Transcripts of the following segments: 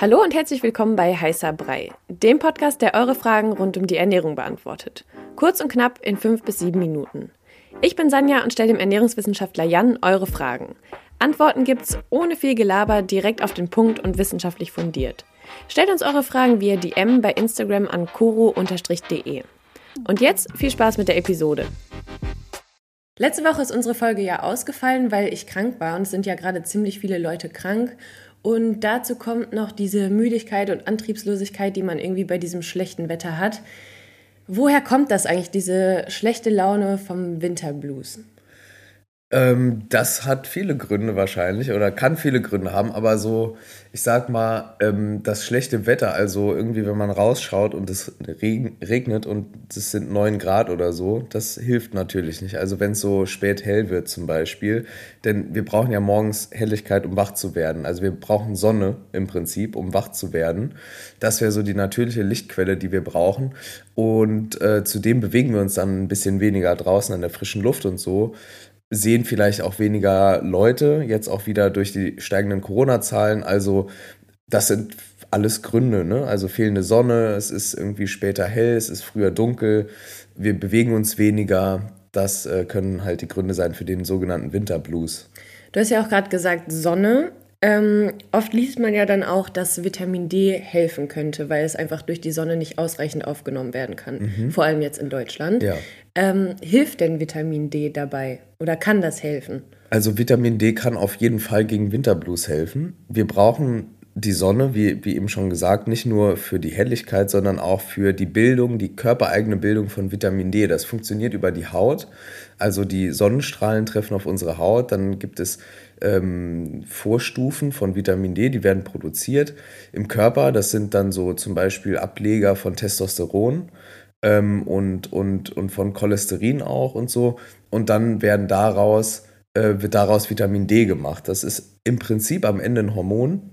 Hallo und herzlich willkommen bei Heißer Brei, dem Podcast, der eure Fragen rund um die Ernährung beantwortet. Kurz und knapp in fünf bis sieben Minuten. Ich bin Sanja und stelle dem Ernährungswissenschaftler Jan eure Fragen. Antworten gibt's ohne viel Gelaber, direkt auf den Punkt und wissenschaftlich fundiert. Stellt uns eure Fragen via DM bei Instagram an koro-de. Und jetzt viel Spaß mit der Episode. Letzte Woche ist unsere Folge ja ausgefallen, weil ich krank war und es sind ja gerade ziemlich viele Leute krank. Und dazu kommt noch diese Müdigkeit und Antriebslosigkeit, die man irgendwie bei diesem schlechten Wetter hat. Woher kommt das eigentlich, diese schlechte Laune vom Winterblues? Ähm, das hat viele Gründe wahrscheinlich oder kann viele Gründe haben, aber so, ich sag mal, ähm, das schlechte Wetter, also irgendwie, wenn man rausschaut und es regnet und es sind 9 Grad oder so, das hilft natürlich nicht. Also wenn es so spät hell wird zum Beispiel, denn wir brauchen ja morgens Helligkeit, um wach zu werden. Also wir brauchen Sonne im Prinzip, um wach zu werden. Das wäre so die natürliche Lichtquelle, die wir brauchen. Und äh, zudem bewegen wir uns dann ein bisschen weniger draußen an der frischen Luft und so sehen vielleicht auch weniger Leute, jetzt auch wieder durch die steigenden Corona-Zahlen. Also das sind alles Gründe, ne? Also fehlende Sonne, es ist irgendwie später hell, es ist früher dunkel, wir bewegen uns weniger. Das äh, können halt die Gründe sein für den sogenannten Winterblues. Du hast ja auch gerade gesagt, Sonne. Ähm, oft liest man ja dann auch, dass Vitamin D helfen könnte, weil es einfach durch die Sonne nicht ausreichend aufgenommen werden kann. Mhm. Vor allem jetzt in Deutschland. Ja. Ähm, hilft denn Vitamin D dabei oder kann das helfen? Also Vitamin D kann auf jeden Fall gegen Winterblues helfen. Wir brauchen die Sonne, wie, wie eben schon gesagt, nicht nur für die Helligkeit, sondern auch für die Bildung, die körpereigene Bildung von Vitamin D. Das funktioniert über die Haut. Also die Sonnenstrahlen treffen auf unsere Haut, dann gibt es ähm, Vorstufen von Vitamin D, die werden produziert im Körper. Das sind dann so zum Beispiel Ableger von Testosteron ähm, und, und, und von Cholesterin auch und so. Und dann werden daraus, äh, wird daraus Vitamin D gemacht. Das ist im Prinzip am Ende ein Hormon,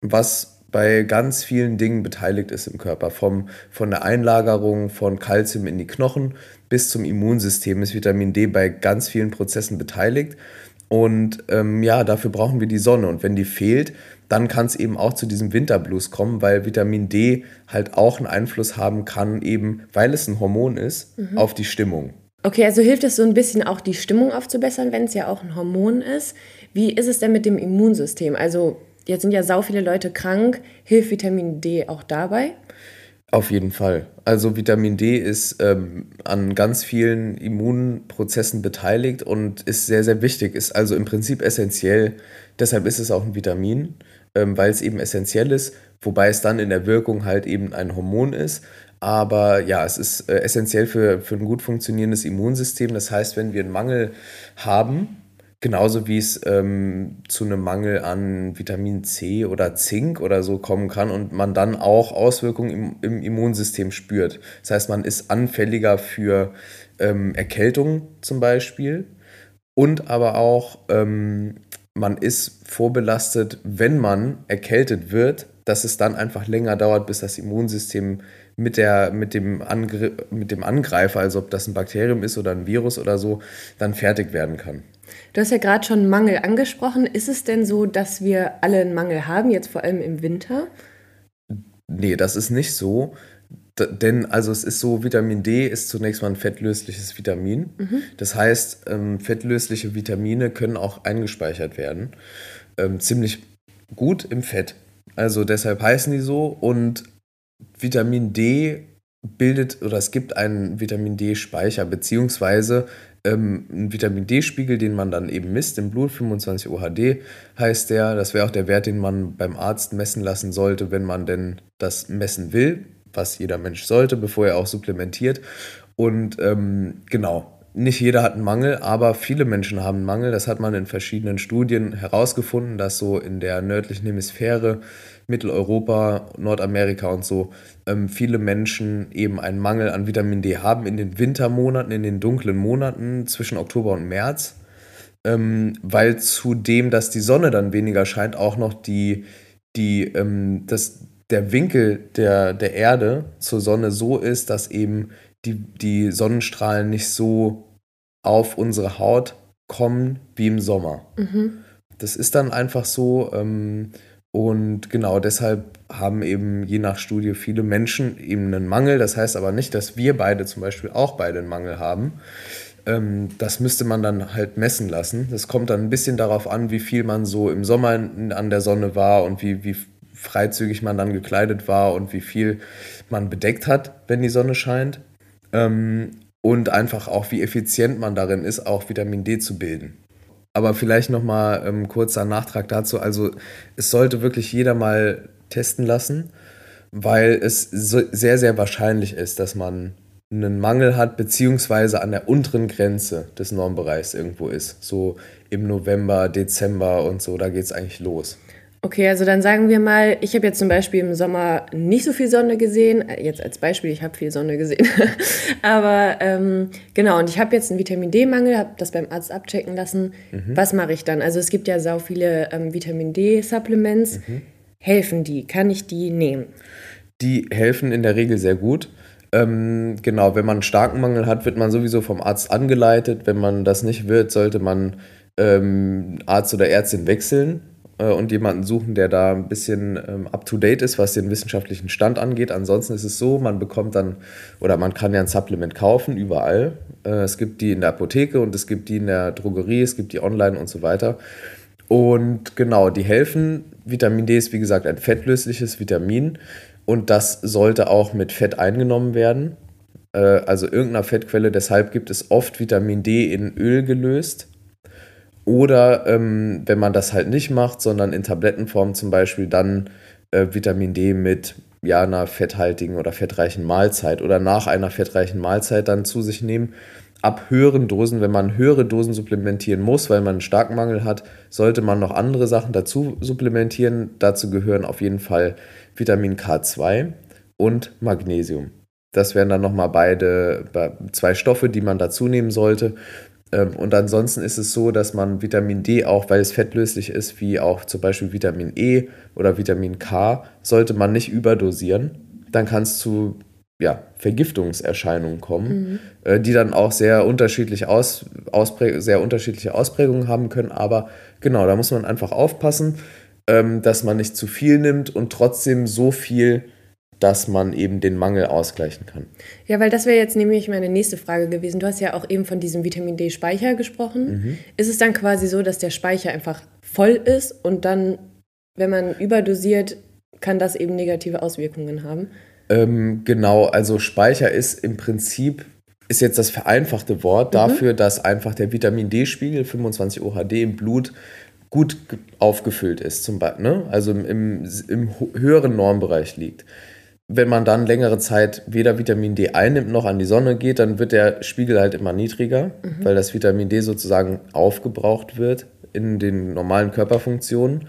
was bei ganz vielen Dingen beteiligt ist im Körper. Vom, von der Einlagerung von Kalzium in die Knochen bis zum Immunsystem ist Vitamin D bei ganz vielen Prozessen beteiligt. Und ähm, ja, dafür brauchen wir die Sonne. Und wenn die fehlt, dann kann es eben auch zu diesem Winterblues kommen, weil Vitamin D halt auch einen Einfluss haben kann, eben weil es ein Hormon ist, mhm. auf die Stimmung. Okay, also hilft es so ein bisschen auch die Stimmung aufzubessern, wenn es ja auch ein Hormon ist. Wie ist es denn mit dem Immunsystem? Also jetzt sind ja sau viele Leute krank. Hilft Vitamin D auch dabei? Auf jeden Fall. Also Vitamin D ist ähm, an ganz vielen Immunprozessen beteiligt und ist sehr, sehr wichtig, ist also im Prinzip essentiell. Deshalb ist es auch ein Vitamin ähm, weil es eben essentiell ist, wobei es dann in der Wirkung halt eben ein Hormon ist. Aber ja, es ist äh, essentiell für, für ein gut funktionierendes Immunsystem. Das heißt, wenn wir einen Mangel haben, genauso wie es ähm, zu einem Mangel an Vitamin C oder Zink oder so kommen kann und man dann auch Auswirkungen im, im Immunsystem spürt. Das heißt, man ist anfälliger für ähm, Erkältung zum Beispiel und aber auch ähm, man ist vorbelastet, wenn man erkältet wird, dass es dann einfach länger dauert, bis das Immunsystem mit, der, mit, dem, Angr mit dem Angreifer, also ob das ein Bakterium ist oder ein Virus oder so, dann fertig werden kann. Du hast ja gerade schon Mangel angesprochen. Ist es denn so, dass wir alle einen Mangel haben, jetzt vor allem im Winter? Nee, das ist nicht so denn also es ist so, Vitamin D ist zunächst mal ein fettlösliches Vitamin. Mhm. Das heißt, ähm, fettlösliche Vitamine können auch eingespeichert werden. Ähm, ziemlich gut im Fett. Also deshalb heißen die so. Und Vitamin D bildet oder es gibt einen Vitamin D-Speicher, beziehungsweise ähm, einen Vitamin D-Spiegel, den man dann eben misst im Blut, 25 OHD heißt der. Das wäre auch der Wert, den man beim Arzt messen lassen sollte, wenn man denn das messen will was jeder Mensch sollte, bevor er auch supplementiert. Und ähm, genau, nicht jeder hat einen Mangel, aber viele Menschen haben einen Mangel. Das hat man in verschiedenen Studien herausgefunden, dass so in der nördlichen Hemisphäre, Mitteleuropa, Nordamerika und so, ähm, viele Menschen eben einen Mangel an Vitamin D haben in den Wintermonaten, in den dunklen Monaten zwischen Oktober und März. Ähm, weil zudem, dass die Sonne dann weniger scheint, auch noch die, die, ähm, das, der Winkel der, der Erde zur Sonne so ist, dass eben die, die Sonnenstrahlen nicht so auf unsere Haut kommen wie im Sommer. Mhm. Das ist dann einfach so. Ähm, Und genau deshalb haben eben je nach Studie viele Menschen eben einen Mangel. Das heißt aber nicht, dass wir beide zum Beispiel auch beide einen Mangel haben. Ähm, das müsste man dann halt messen lassen. Das kommt dann ein bisschen darauf an, wie viel man so im Sommer an der Sonne war und wie, wie freizügig man dann gekleidet war und wie viel man bedeckt hat, wenn die Sonne scheint. Ähm, und einfach auch, wie effizient man darin ist, auch Vitamin D zu bilden. Aber vielleicht nochmal ähm, kurzer Nachtrag dazu. Also es sollte wirklich jeder mal testen lassen, weil es so sehr, sehr wahrscheinlich ist, dass man einen Mangel hat, beziehungsweise an der unteren Grenze des Normbereichs irgendwo ist. So im November, Dezember und so, da geht es eigentlich los. Okay, also dann sagen wir mal, ich habe jetzt zum Beispiel im Sommer nicht so viel Sonne gesehen. Äh, jetzt als Beispiel, ich habe viel Sonne gesehen. Aber ähm, genau, und ich habe jetzt einen Vitamin D-Mangel, habe das beim Arzt abchecken lassen. Mhm. Was mache ich dann? Also es gibt ja sau viele ähm, Vitamin D-Supplements. Mhm. Helfen die? Kann ich die nehmen? Die helfen in der Regel sehr gut. Ähm, genau, wenn man einen starken Mangel hat, wird man sowieso vom Arzt angeleitet. Wenn man das nicht wird, sollte man ähm, Arzt oder Ärztin wechseln äh, und jemanden suchen, der da ein bisschen ähm, up-to-date ist, was den wissenschaftlichen Stand angeht. Ansonsten ist es so, man bekommt dann, oder man kann ja ein Supplement kaufen, überall. Äh, es gibt die in der Apotheke und es gibt die in der Drogerie, es gibt die online und so weiter. Und genau, die helfen. Vitamin D ist, wie gesagt, ein fettlösliches Vitamin und das sollte auch mit Fett eingenommen werden. Äh, also irgendeiner Fettquelle. Deshalb gibt es oft Vitamin D in Öl gelöst oder ähm, wenn man das halt nicht macht, sondern in Tablettenform zum Beispiel, dann äh, Vitamin D mit ja, einer fetthaltigen oder fettreichen Mahlzeit oder nach einer fettreichen Mahlzeit dann zu sich nehmen. Ab höheren Dosen, wenn man höhere Dosen supplementieren muss, weil man einen starken Mangel hat, sollte man noch andere Sachen dazu supplementieren. Dazu gehören auf jeden Fall Vitamin K2 und Magnesium. Das wären dann nochmal beide zwei Stoffe, die man dazu nehmen sollte. Ähm, und ansonsten ist es so, dass man Vitamin D auch, weil es fettlöslich ist, wie auch zum Beispiel Vitamin E oder Vitamin K, sollte man nicht überdosieren. Dann kann es zu ja, Vergiftungserscheinungen kommen, mhm. Äh, die dann auch sehr, unterschiedlich aus, sehr unterschiedliche Ausprägungen haben können. Aber genau, da muss man einfach aufpassen, ähm, dass man nicht zu viel nimmt und trotzdem so viel dass man eben den Mangel ausgleichen kann. Ja, weil das wäre jetzt nämlich meine nächste Frage gewesen. Du hast ja auch eben von diesem Vitamin D-Speicher gesprochen. Mhm. Ist es dann quasi so, dass der Speicher einfach voll ist und dann, wenn man überdosiert, kann das eben negative Auswirkungen haben? Ähm, genau, also Speicher ist im Prinzip ist jetzt das vereinfachte Wort mhm. dafür, dass einfach der Vitamin D-Spiegel 25 OHD im Blut gut aufgefüllt ist, zum Beispiel, ne? also im, im höheren Normbereich liegt wenn man dann längere Zeit weder Vitamin D einnimmt noch an die Sonne geht, dann wird der Spiegel halt immer niedriger, mhm. weil das Vitamin D sozusagen aufgebraucht wird in den normalen Körperfunktionen.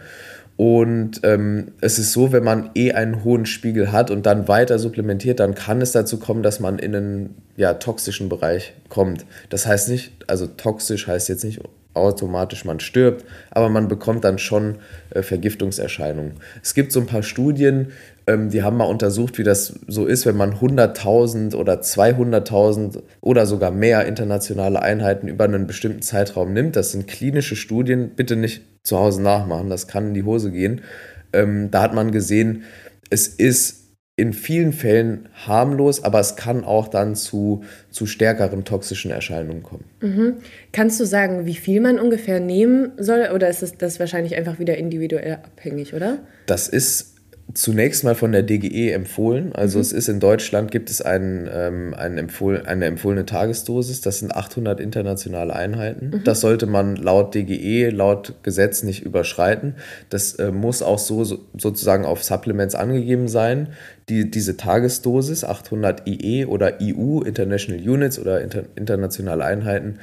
Und ähm, es ist so, wenn man eh einen hohen Spiegel hat und dann weiter supplementiert, dann kann es dazu kommen, dass man in einen ja, toxischen Bereich kommt. Das heißt nicht, also toxisch heißt jetzt nicht automatisch man stirbt, aber man bekommt dann schon äh, Vergiftungserscheinungen. Es gibt so ein paar Studien, ähm, die haben mal untersucht, wie das so ist, wenn man 100.000 oder 200.000 oder sogar mehr internationale Einheiten über einen bestimmten Zeitraum nimmt. Das sind klinische Studien, bitte nicht zu Hause nachmachen, das kann in die Hose gehen. Ähm, da hat man gesehen, es ist in vielen Fällen harmlos, aber es kann auch dann zu, zu stärkeren toxischen Erscheinungen kommen. Mhm. Kannst du sagen, wie viel man ungefähr nehmen soll oder ist das, das wahrscheinlich einfach wieder individuell abhängig, oder? Das ist zunächst mal von der DGE empfohlen. Also mhm. es ist in Deutschland gibt es einen, ähm, einen empfohlen, eine empfohlene Tagesdosis. Das sind 800 internationale Einheiten. Mhm. Das sollte man laut DGE, laut Gesetz nicht überschreiten. Das äh, muss auch so, so, sozusagen auf Supplements angegeben sein. Die, diese Tagesdosis, 800 IE oder EU, International Units oder inter, internationale Einheiten.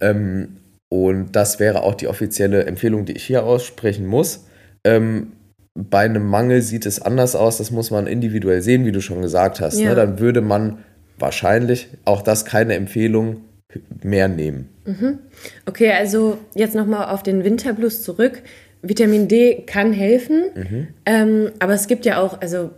Ähm, und das wäre auch die offizielle Empfehlung, die ich hier aussprechen muss. Ähm, bei einem Mangel sieht es anders aus. Das muss man individuell sehen, wie du schon gesagt hast. Ne? Ja. Ne? Dann würde man wahrscheinlich auch das keine Empfehlung mehr nehmen. Mhm. Okay, also jetzt nochmal auf den Winterblues zurück. Vitamin D kann helfen, mhm. ähm, aber es gibt ja auch also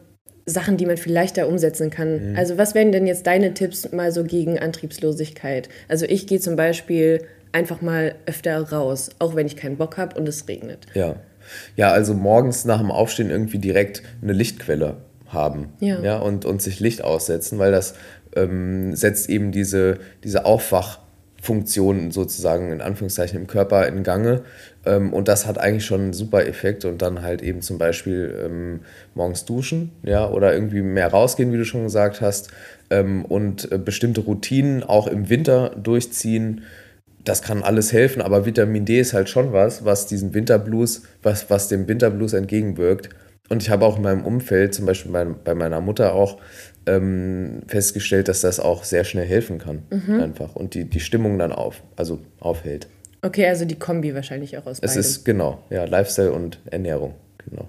Sachen, die man viel leichter umsetzen kann. Mhm. Also was wären denn jetzt deine Tipps mal so gegen Antriebslosigkeit? Also ich gehe zum Beispiel einfach mal öfter raus, auch wenn ich keinen Bock habe und es regnet. Ja. Ja, also morgens nach dem Aufstehen irgendwie direkt eine Lichtquelle haben Ja. Ja, und, und sich Licht aussetzen, weil das ähm, setzt eben diese, diese Aufwachfunktion sozusagen in Anführungszeichen im Körper in Gange. Ähm, und das hat eigentlich schon einen super Effekt. Und dann halt eben zum Beispiel ähm, morgens duschen, ja, oder irgendwie mehr rausgehen, wie du schon gesagt hast. Ähm, und äh, bestimmte Routinen auch im Winter durchziehen. Das kann alles helfen, aber Vitamin D ist halt schon was, was diesen Winterblues, was, was dem Winterblues entgegenwirkt. Und ich habe auch in meinem Umfeld, zum Beispiel bei, bei meiner Mutter auch, ähm, festgestellt, dass das auch sehr schnell helfen kann. Einfach. Und die, die Stimmung dann auf, also aufhält. Okay, also die Kombi wahrscheinlich auch aus Es beidem. ist genau, ja, Lifestyle und Ernährung. Genau.